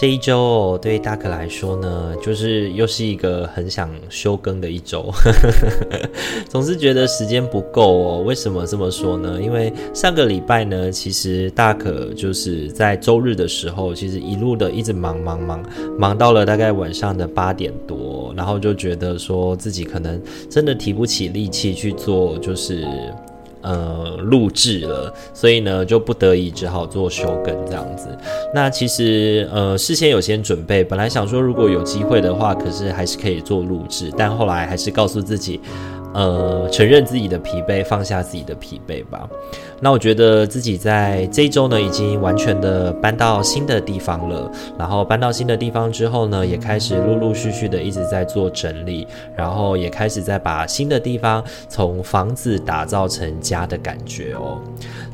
这一周哦，对大可来说呢，就是又是一个很想休更的一周，总是觉得时间不够哦。为什么这么说呢？因为上个礼拜呢，其实大可就是在周日的时候，其实一路的一直忙忙忙，忙到了大概晚上的八点多，然后就觉得说自己可能真的提不起力气去做，就是。呃，录制了，所以呢，就不得已只好做修更这样子。那其实呃，事先有先准备，本来想说如果有机会的话，可是还是可以做录制，但后来还是告诉自己。呃，承认自己的疲惫，放下自己的疲惫吧。那我觉得自己在这一周呢，已经完全的搬到新的地方了。然后搬到新的地方之后呢，也开始陆陆续续的一直在做整理，然后也开始在把新的地方从房子打造成家的感觉哦。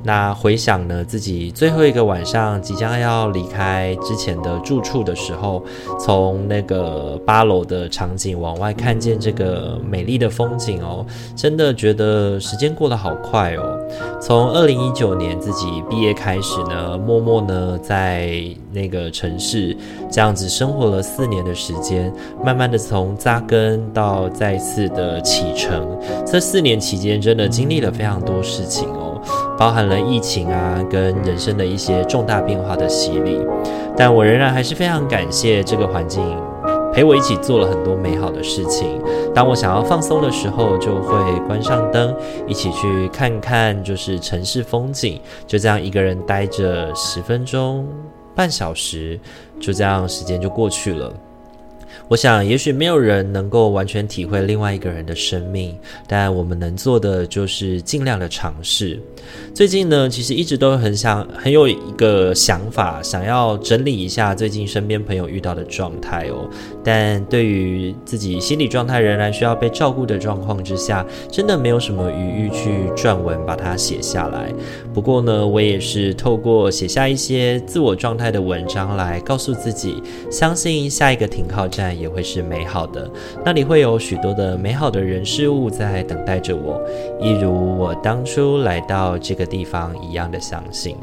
那回想呢，自己最后一个晚上即将要离开之前的住处的时候，从那个八楼的场景往外看见这个美丽的风景哦，真的觉得时间过得好快哦。从二零一九年自己毕业开始呢，默默呢在那个城市这样子生活了四年的时间，慢慢的从扎根到再次的启程。这四年期间，真的经历了非常多事情哦。包含了疫情啊，跟人生的一些重大变化的洗礼，但我仍然还是非常感谢这个环境陪我一起做了很多美好的事情。当我想要放松的时候，就会关上灯，一起去看看就是城市风景，就这样一个人待着十分钟、半小时，就这样时间就过去了。我想，也许没有人能够完全体会另外一个人的生命，但我们能做的就是尽量的尝试。最近呢，其实一直都很想，很有一个想法，想要整理一下最近身边朋友遇到的状态哦。但对于自己心理状态仍然需要被照顾的状况之下，真的没有什么余裕去撰文把它写下来。不过呢，我也是透过写下一些自我状态的文章来告诉自己，相信下一个停靠站。也会是美好的，那里会有许多的美好的人事物在等待着我，一如我当初来到这个地方一样的相信。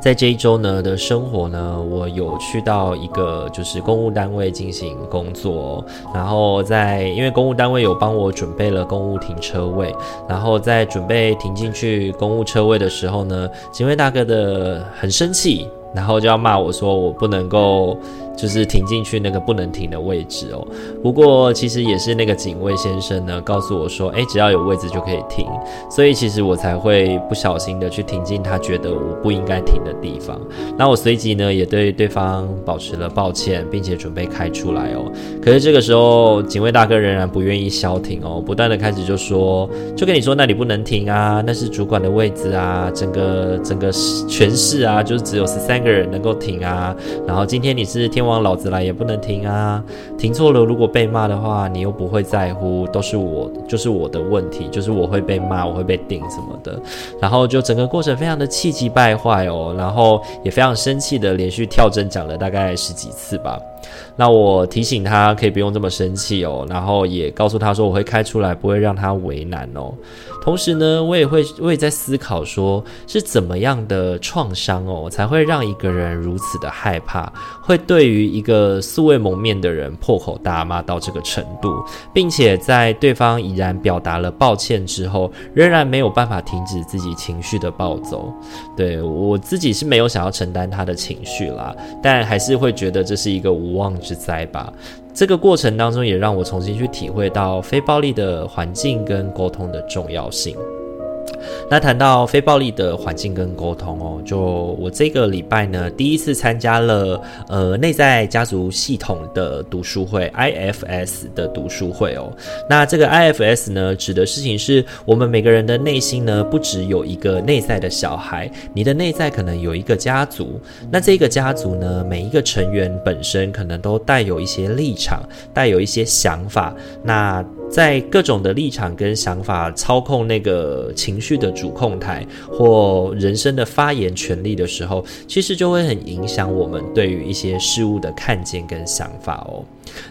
在这一周呢的生活呢，我有去到一个就是公务单位进行工作，然后在因为公务单位有帮我准备了公务停车位，然后在准备停进去公务车位的时候呢，警卫大哥的很生气，然后就要骂我说我不能够。就是停进去那个不能停的位置哦。不过其实也是那个警卫先生呢，告诉我说，诶，只要有位置就可以停。所以其实我才会不小心的去停进他觉得我不应该停的地方。那我随即呢也对对方保持了抱歉，并且准备开出来哦。可是这个时候警卫大哥仍然不愿意消停哦，不断的开始就说，就跟你说那里不能停啊，那是主管的位置啊，整个整个全市啊，就是只有十三个人能够停啊。然后今天你是天。望老子来也不能停啊！停错了，如果被骂的话，你又不会在乎，都是我，就是我的问题，就是我会被骂，我会被顶什么的。然后就整个过程非常的气急败坏哦，然后也非常生气的连续跳针讲了大概十几次吧。那我提醒他可以不用这么生气哦，然后也告诉他说我会开出来，不会让他为难哦。同时呢，我也会我也在思考说是怎么样的创伤哦，才会让一个人如此的害怕，会对于一个素未谋面的人破口大骂到这个程度，并且在对方已然表达了抱歉之后，仍然没有办法停止自己情绪的暴走。对，我自己是没有想要承担他的情绪啦，但还是会觉得这是一个无妄之灾吧。这个过程当中，也让我重新去体会到非暴力的环境跟沟通的重要性。那谈到非暴力的环境跟沟通哦，就我这个礼拜呢，第一次参加了呃内在家族系统的读书会 IFS 的读书会哦。那这个 IFS 呢，指的事情是我们每个人的内心呢，不只有一个内在的小孩，你的内在可能有一个家族。那这个家族呢，每一个成员本身可能都带有一些立场，带有一些想法。那在各种的立场跟想法操控那个情绪的主控台或人生的发言权利的时候，其实就会很影响我们对于一些事物的看见跟想法哦。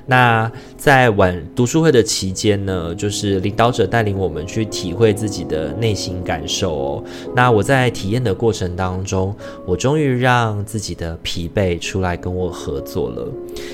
那在晚读书会的期间呢，就是领导者带领我们去体会自己的内心感受哦。那我在体验的过程当中，我终于让自己的疲惫出来跟我合作了。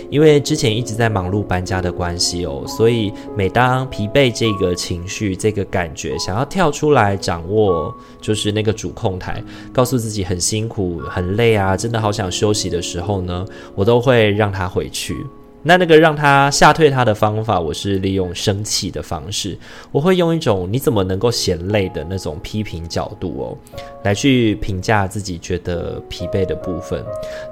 因为之前一直在忙碌搬家的关系哦，所以每当疲惫这个情绪、这个感觉想要跳出来掌握，就是那个主控台，告诉自己很辛苦、很累啊，真的好想休息的时候呢，我都会让他回去。那那个让他吓退他的方法，我是利用生气的方式，我会用一种你怎么能够嫌累的那种批评角度哦，来去评价自己觉得疲惫的部分。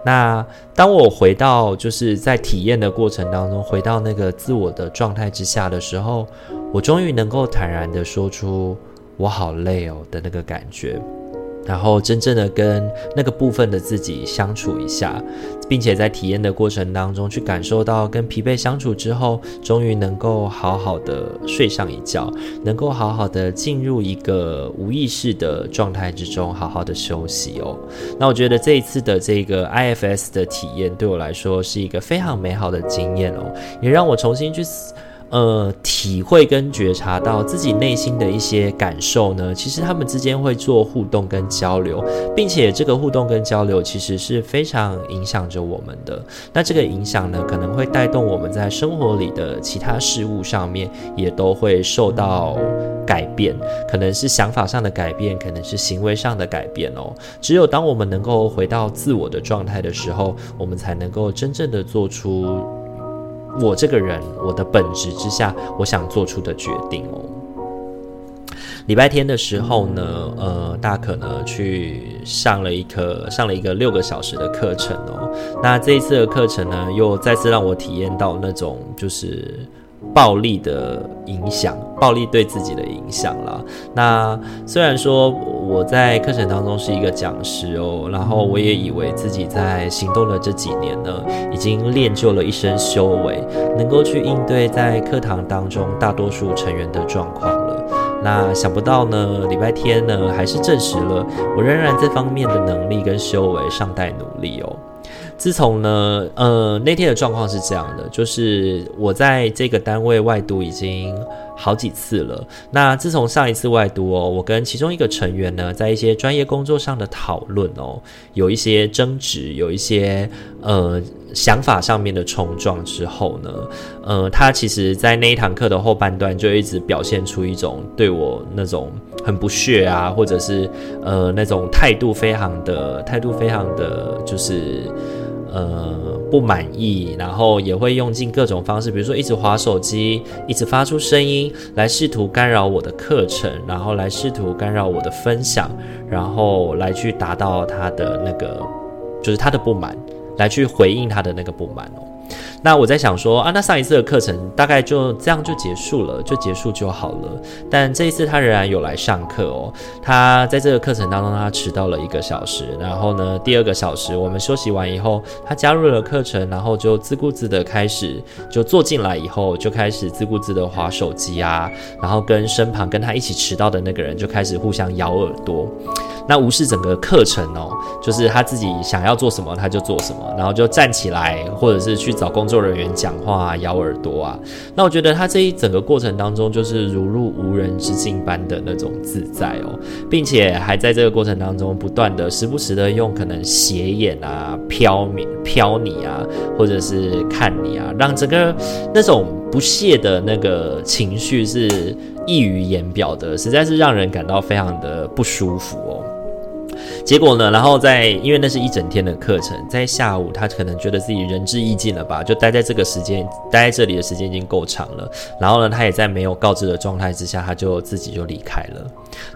那当我回到就是在体验的过程当中，回到那个自我的状态之下的时候，我终于能够坦然地说出我好累哦的那个感觉。然后真正的跟那个部分的自己相处一下，并且在体验的过程当中去感受到跟疲惫相处之后，终于能够好好的睡上一觉，能够好好的进入一个无意识的状态之中，好好的休息哦。那我觉得这一次的这个 IFS 的体验对我来说是一个非常美好的经验哦，也让我重新去。呃，体会跟觉察到自己内心的一些感受呢，其实他们之间会做互动跟交流，并且这个互动跟交流其实是非常影响着我们的。那这个影响呢，可能会带动我们在生活里的其他事物上面也都会受到改变，可能是想法上的改变，可能是行为上的改变哦。只有当我们能够回到自我的状态的时候，我们才能够真正的做出。我这个人，我的本质之下，我想做出的决定哦。礼拜天的时候呢，呃，大可呢去上了一课，上了一个六个小时的课程哦。那这一次的课程呢，又再次让我体验到那种就是。暴力的影响，暴力对自己的影响啦。那虽然说我在课程当中是一个讲师哦，然后我也以为自己在行动的这几年呢，已经练就了一身修为，能够去应对在课堂当中大多数成员的状况了。那想不到呢，礼拜天呢，还是证实了我仍然这方面的能力跟修为尚待努力哦。自从呢，呃，那天的状况是这样的，就是我在这个单位外读已经好几次了。那自从上一次外读哦，我跟其中一个成员呢，在一些专业工作上的讨论哦，有一些争执，有一些呃想法上面的冲撞之后呢，呃，他其实在那一堂课的后半段就一直表现出一种对我那种很不屑啊，或者是呃那种态度非常的态度非常的就是。呃，不满意，然后也会用尽各种方式，比如说一直划手机，一直发出声音来试图干扰我的课程，然后来试图干扰我的分享，然后来去达到他的那个，就是他的不满，来去回应他的那个不满哦。那我在想说啊，那上一次的课程大概就这样就结束了，就结束就好了。但这一次他仍然有来上课哦。他在这个课程当中，他迟到了一个小时。然后呢，第二个小时我们休息完以后，他加入了课程，然后就自顾自的开始就坐进来以后，就开始自顾自的划手机啊，然后跟身旁跟他一起迟到的那个人就开始互相咬耳朵。那无视整个课程哦，就是他自己想要做什么他就做什么，然后就站起来或者是去找工作人员讲话啊，咬耳朵啊。那我觉得他这一整个过程当中，就是如入无人之境般的那种自在哦，并且还在这个过程当中不断的时不时的用可能斜眼啊、飘你、飘你啊，或者是看你啊，让整个那种不屑的那个情绪是溢于言表的，实在是让人感到非常的不舒服哦。结果呢，然后在因为那是一整天的课程，在下午他可能觉得自己仁至义尽了吧，就待在这个时间，待在这里的时间已经够长了。然后呢，他也在没有告知的状态之下，他就自己就离开了。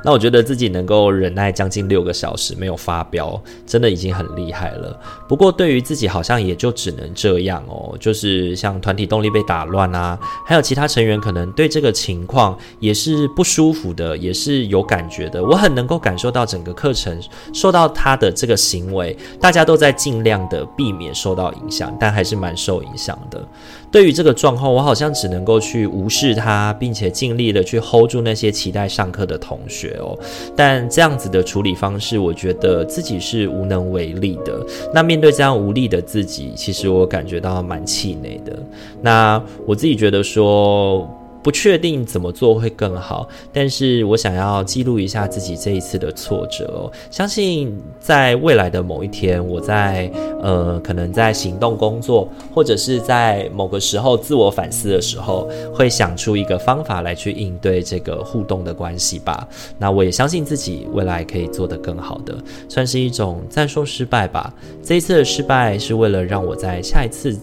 那我觉得自己能够忍耐将近六个小时没有发飙，真的已经很厉害了。不过对于自己好像也就只能这样哦，就是像团体动力被打乱啊，还有其他成员可能对这个情况也是不舒服的，也是有感觉的。我很能够感受到整个课程受到他的这个行为，大家都在尽量的避免受到影响，但还是蛮受影响的。对于这个状况，我好像只能够去无视它，并且尽力的去 hold 住那些期待上课的同学哦。但这样子的处理方式，我觉得自己是无能为力的。那面对这样无力的自己，其实我感觉到蛮气馁的。那我自己觉得说。不确定怎么做会更好，但是我想要记录一下自己这一次的挫折。相信在未来的某一天，我在呃，可能在行动工作，或者是在某个时候自我反思的时候，会想出一个方法来去应对这个互动的关系吧。那我也相信自己未来可以做得更好的，算是一种暂说失败吧。这一次的失败是为了让我在下一次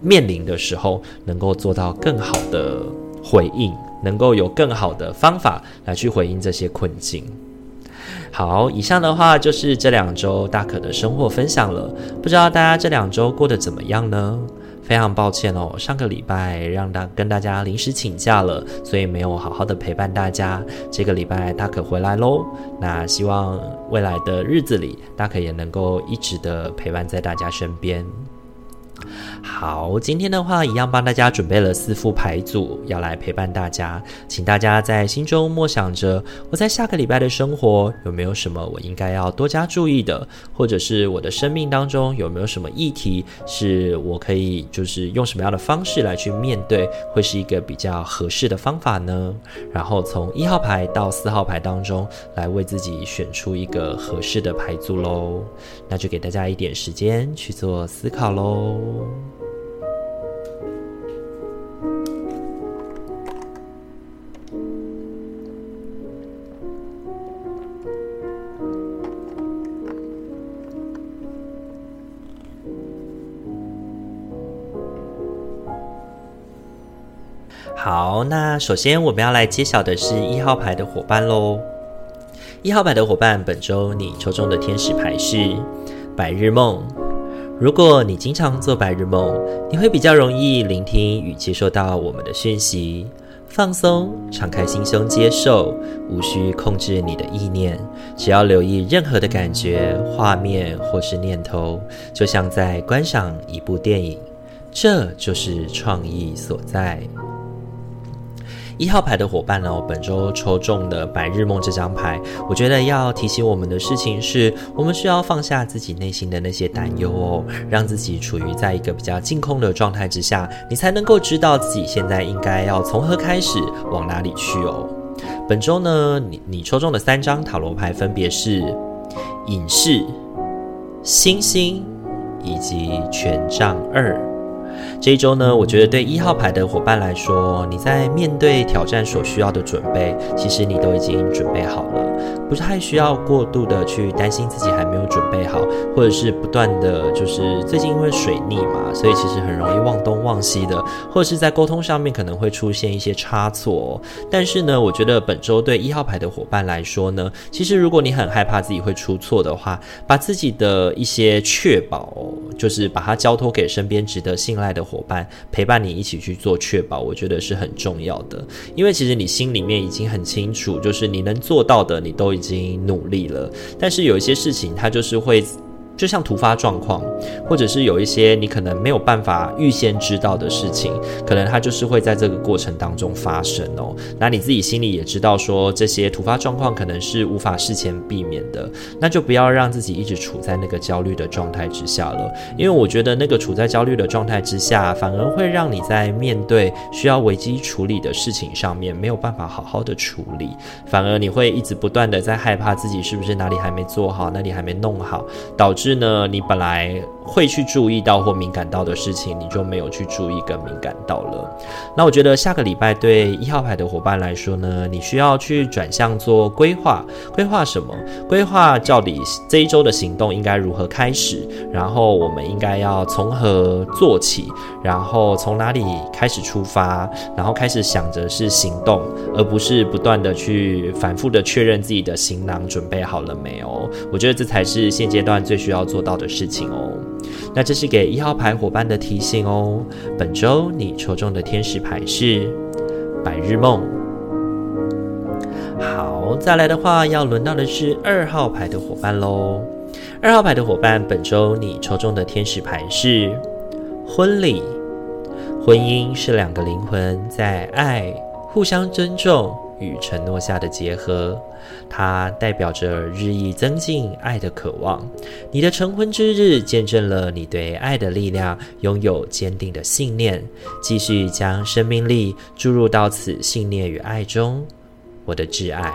面临的时候，能够做到更好的。回应能够有更好的方法来去回应这些困境。好，以上的话就是这两周大可的生活分享了。不知道大家这两周过得怎么样呢？非常抱歉哦，上个礼拜让大跟大家临时请假了，所以没有好好的陪伴大家。这个礼拜大可回来喽。那希望未来的日子里，大可也能够一直的陪伴在大家身边。好，今天的话一样帮大家准备了四副牌组，要来陪伴大家。请大家在心中默想着，我在下个礼拜的生活有没有什么我应该要多加注意的，或者是我的生命当中有没有什么议题是我可以就是用什么样的方式来去面对，会是一个比较合适的方法呢？然后从一号牌到四号牌当中来为自己选出一个合适的牌组喽。那就给大家一点时间去做思考喽。好，那首先我们要来揭晓的是一号牌的伙伴喽。一号牌的伙伴，本周你抽中的天使牌是白日梦。如果你经常做白日梦，你会比较容易聆听与接受到我们的讯息，放松，敞开心胸接受，无需控制你的意念，只要留意任何的感觉、画面或是念头，就像在观赏一部电影，这就是创意所在。一号牌的伙伴呢，我本周抽中的白日梦这张牌，我觉得要提醒我们的事情是，我们需要放下自己内心的那些担忧哦，让自己处于在一个比较静空的状态之下，你才能够知道自己现在应该要从何开始，往哪里去哦。本周呢，你你抽中的三张塔罗牌分别是隐士、星星以及权杖二。这一周呢，我觉得对一号牌的伙伴来说，你在面对挑战所需要的准备，其实你都已经准备好了，不是太需要过度的去担心自己还没有准备好，或者是不断的就是最近因为水逆嘛，所以其实很容易忘东忘西的，或者是在沟通上面可能会出现一些差错。但是呢，我觉得本周对一号牌的伙伴来说呢，其实如果你很害怕自己会出错的话，把自己的一些确保，就是把它交托给身边值得信赖的伙伴陪伴你一起去做确保，我觉得是很重要的。因为其实你心里面已经很清楚，就是你能做到的，你都已经努力了。但是有一些事情，它就是会。就像突发状况，或者是有一些你可能没有办法预先知道的事情，可能它就是会在这个过程当中发生哦。那你自己心里也知道，说这些突发状况可能是无法事前避免的，那就不要让自己一直处在那个焦虑的状态之下了。因为我觉得那个处在焦虑的状态之下，反而会让你在面对需要危机处理的事情上面没有办法好好的处理，反而你会一直不断的在害怕自己是不是哪里还没做好，哪里还没弄好，导致。是呢，你本来会去注意到或敏感到的事情，你就没有去注意跟敏感到了。那我觉得下个礼拜对一号牌的伙伴来说呢，你需要去转向做规划。规划什么？规划到底这一周的行动应该如何开始？然后我们应该要从何做起？然后从哪里开始出发？然后开始想着是行动，而不是不断的去反复的确认自己的行囊准备好了没有？我觉得这才是现阶段最需要要做到的事情哦。那这是给一号牌伙伴的提醒哦。本周你抽中的天使牌是白日梦。好，再来的话，要轮到的是二号牌的伙伴喽。二号牌的伙伴，本周你抽中的天使牌是婚礼。婚姻是两个灵魂在爱、互相尊重与承诺下的结合。它代表着日益增进爱的渴望。你的成婚之日见证了你对爱的力量拥有坚定的信念，继续将生命力注入到此信念与爱中，我的挚爱。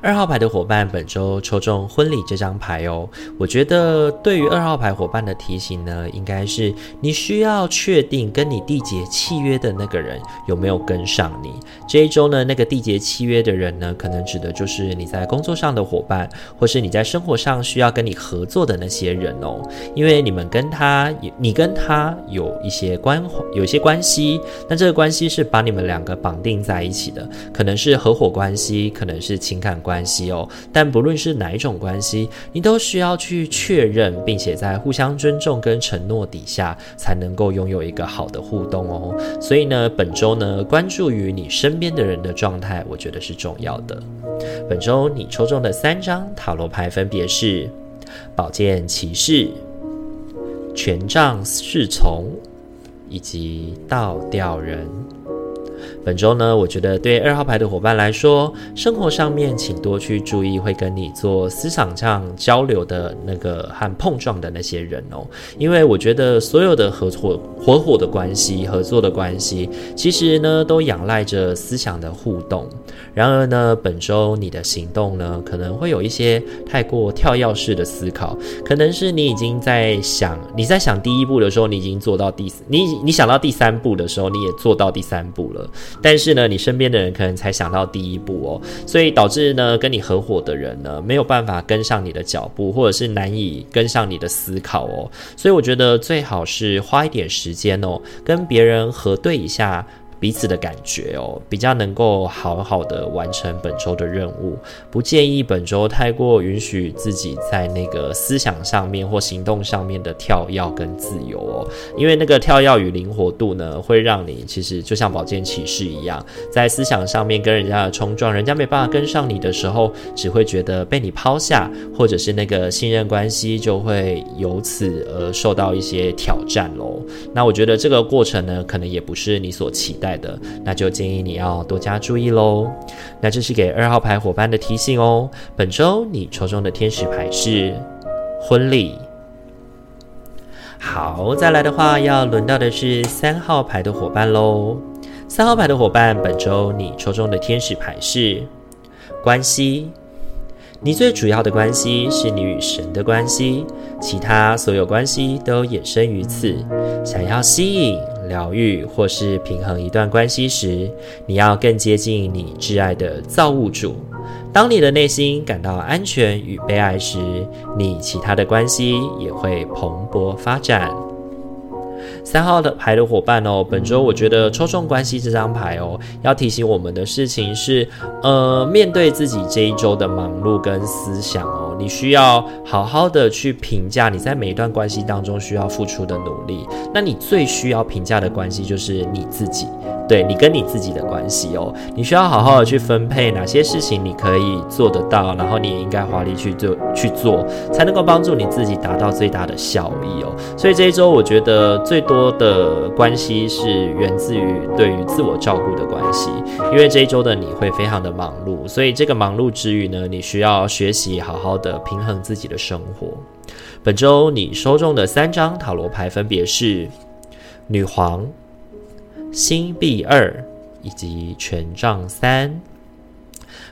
二号牌的伙伴，本周抽中婚礼这张牌哦。我觉得对于二号牌伙伴的提醒呢，应该是你需要确定跟你缔结契约的那个人有没有跟上你。这一周呢，那个缔结契约的人呢，可能指的就是你在工作上的伙伴，或是你在生活上需要跟你合作的那些人哦。因为你们跟他，你跟他有一些关，有一些关系，那这个关系是把你们两个绑定在一起的，可能是合伙关系，可能是情感。关系哦，但不论是哪一种关系，你都需要去确认，并且在互相尊重跟承诺底下，才能够拥有一个好的互动哦。所以呢，本周呢，关注于你身边的人的状态，我觉得是重要的。本周你抽中的三张塔罗牌分别是宝剑骑士、权杖侍从以及倒吊人。本周呢，我觉得对二号牌的伙伴来说，生活上面请多去注意会跟你做思想上交流的那个和碰撞的那些人哦，因为我觉得所有的合伙、合伙的关系、合作的关系，其实呢都仰赖着思想的互动。然而呢，本周你的行动呢可能会有一些太过跳跃式的思考，可能是你已经在想，你在想第一步的时候，你已经做到第，你你想到第三步的时候，你也做到第三步了。但是呢，你身边的人可能才想到第一步哦，所以导致呢，跟你合伙的人呢，没有办法跟上你的脚步，或者是难以跟上你的思考哦。所以我觉得最好是花一点时间哦，跟别人核对一下。彼此的感觉哦，比较能够好好的完成本周的任务。不建议本周太过允许自己在那个思想上面或行动上面的跳跃跟自由哦，因为那个跳跃与灵活度呢，会让你其实就像宝剑骑士一样，在思想上面跟人家的冲撞，人家没办法跟上你的时候，只会觉得被你抛下，或者是那个信任关系就会由此而受到一些挑战喽。那我觉得这个过程呢，可能也不是你所期待的，那就建议你要多加注意喽。那这是给二号牌伙伴的提醒哦。本周你抽中的天使牌是婚礼。好，再来的话，要轮到的是三号牌的伙伴喽。三号牌的伙伴，本周你抽中的天使牌是关系。你最主要的关系是你与神的关系，其他所有关系都衍生于此。想要吸引。疗愈或是平衡一段关系时，你要更接近你挚爱的造物主。当你的内心感到安全与被爱时，你其他的关系也会蓬勃发展。三号的牌的伙伴哦，本周我觉得抽中关系这张牌哦，要提醒我们的事情是，呃，面对自己这一周的忙碌跟思想，你需要好好的去评价你在每一段关系当中需要付出的努力。那你最需要评价的关系就是你自己。对，你跟你自己的关系哦，你需要好好的去分配哪些事情你可以做得到，然后你也应该华丽去做去做，才能够帮助你自己达到最大的效益哦。所以这一周我觉得最多的关系是源自于对于自我照顾的关系，因为这一周的你会非常的忙碌，所以这个忙碌之余呢，你需要学习好好的平衡自己的生活。本周你抽中的三张塔罗牌分别是女皇。星币二以及权杖三，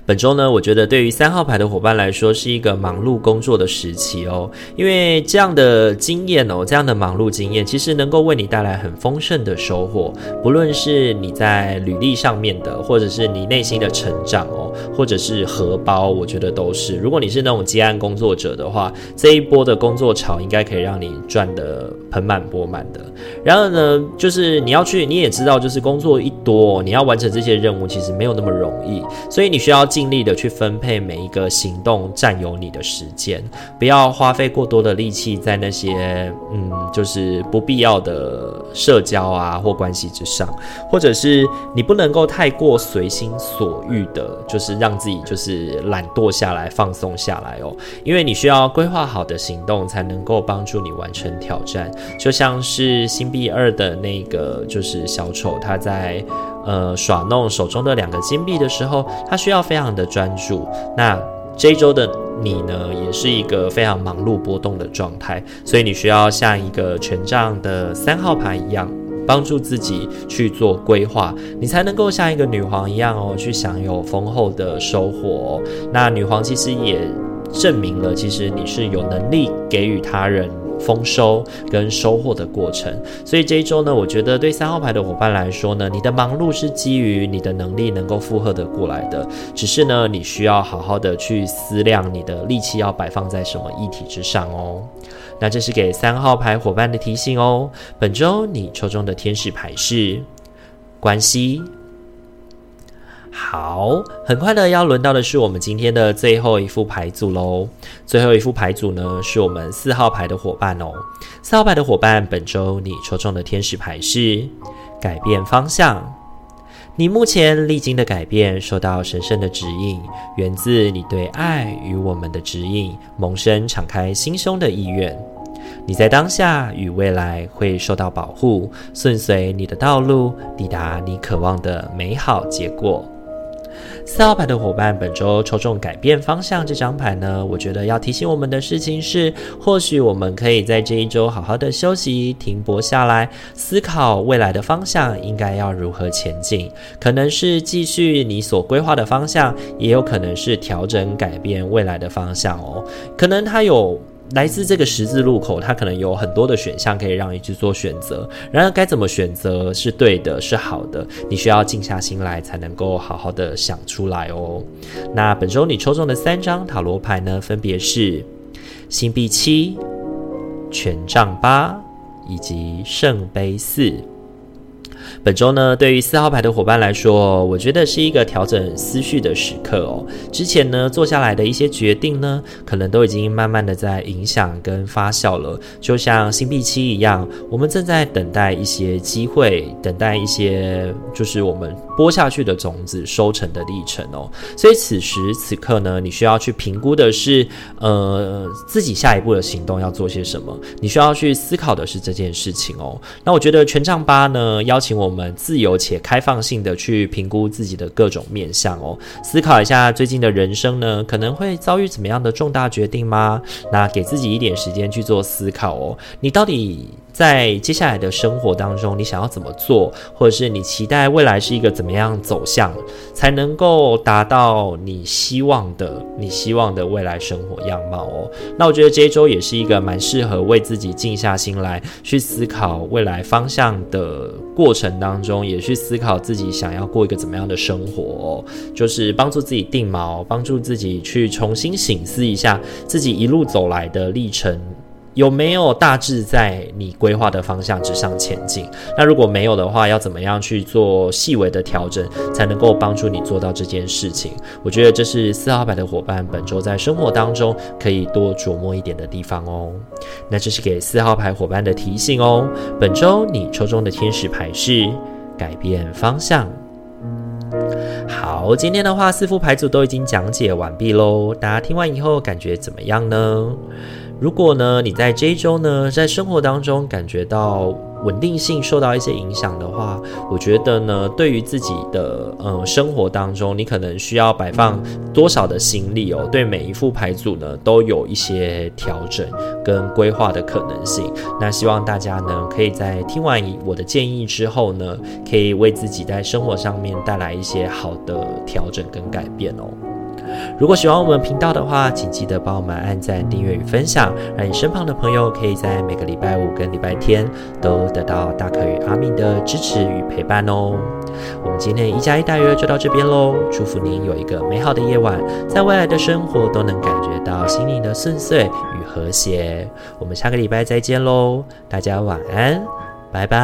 本周呢，我觉得对于三号牌的伙伴来说是一个忙碌工作的时期哦，因为这样的经验哦，这样的忙碌经验，其实能够为你带来很丰盛的收获，不论是你在履历上面的，或者是你内心的成长哦，或者是荷包，我觉得都是。如果你是那种接案工作者的话，这一波的工作潮应该可以让你赚得盆满钵满的。然而呢，就是你要去，你也知道，就是工作一多，你要完成这些任务，其实没有那么容易，所以你需要尽力的去分配每一个行动占有你的时间，不要花费过多的力气在那些嗯，就是不必要的社交啊或关系之上，或者是你不能够太过随心所欲的，就是让自己就是懒惰下来、放松下来哦，因为你需要规划好的行动才能够帮助你完成挑战，就像是星币二的那个就是小丑，他在。呃，耍弄手中的两个金币的时候，他需要非常的专注。那这一周的你呢，也是一个非常忙碌波动的状态，所以你需要像一个权杖的三号牌一样，帮助自己去做规划，你才能够像一个女皇一样哦，去享有丰厚的收获。那女皇其实也证明了，其实你是有能力给予他人。丰收跟收获的过程，所以这一周呢，我觉得对三号牌的伙伴来说呢，你的忙碌是基于你的能力能够负荷得过来的，只是呢，你需要好好的去思量你的力气要摆放在什么议题之上哦。那这是给三号牌伙伴的提醒哦。本周你抽中的天使牌是关系。好，很快的要轮到的是我们今天的最后一副牌组喽。最后一副牌组呢，是我们四号牌的伙伴哦。四号牌的伙伴，本周你抽中的天使牌是改变方向。你目前历经的改变，受到神圣的指引，源自你对爱与我们的指引，萌生敞开心胸的意愿。你在当下与未来会受到保护，顺遂你的道路，抵达你渴望的美好结果。四号牌的伙伴，本周抽中改变方向这张牌呢，我觉得要提醒我们的事情是，或许我们可以在这一周好好的休息、停泊下来，思考未来的方向应该要如何前进。可能是继续你所规划的方向，也有可能是调整、改变未来的方向哦。可能它有。来自这个十字路口，它可能有很多的选项可以让你去做选择。然而，该怎么选择是对的，是好的？你需要静下心来，才能够好好的想出来哦。那本周你抽中的三张塔罗牌呢，分别是星币七、权杖八以及圣杯四。本周呢，对于四号牌的伙伴来说，我觉得是一个调整思绪的时刻哦。之前呢，做下来的一些决定呢，可能都已经慢慢的在影响跟发酵了。就像星币七一样，我们正在等待一些机会，等待一些就是我们播下去的种子收成的历程哦。所以此时此刻呢，你需要去评估的是，呃，自己下一步的行动要做些什么。你需要去思考的是这件事情哦。那我觉得权杖八呢，邀请我们。我们自由且开放性的去评估自己的各种面相哦，思考一下最近的人生呢，可能会遭遇怎么样的重大决定吗？那给自己一点时间去做思考哦，你到底在接下来的生活当中，你想要怎么做，或者是你期待未来是一个怎么样走向，才能够达到你希望的、你希望的未来生活样貌哦？那我觉得这一周也是一个蛮适合为自己静下心来去思考未来方向的过程当中，也去思考自己想要过一个怎么样的生活，就是帮助自己定锚，帮助自己去重新醒思一下自己一路走来的历程。有没有大致在你规划的方向之上前进？那如果没有的话，要怎么样去做细微的调整，才能够帮助你做到这件事情？我觉得这是四号牌的伙伴本周在生活当中可以多琢磨一点的地方哦。那这是给四号牌伙伴的提醒哦。本周你抽中的天使牌是改变方向。好，今天的话四副牌组都已经讲解完毕喽。大家听完以后感觉怎么样呢？如果呢，你在这一周呢，在生活当中感觉到稳定性受到一些影响的话，我觉得呢，对于自己的呃生活当中，你可能需要摆放多少的心力哦，对每一副牌组呢，都有一些调整跟规划的可能性。那希望大家呢，可以在听完我的建议之后呢，可以为自己在生活上面带来一些好的调整跟改变哦。如果喜欢我们频道的话，请记得帮我们按赞、订阅与分享，让你身旁的朋友可以在每个礼拜五跟礼拜天都得到大可与阿明的支持与陪伴哦。我们今天一加一大约就到这边喽，祝福您有一个美好的夜晚，在未来的生活都能感觉到心灵的顺遂与和谐。我们下个礼拜再见喽，大家晚安，拜拜。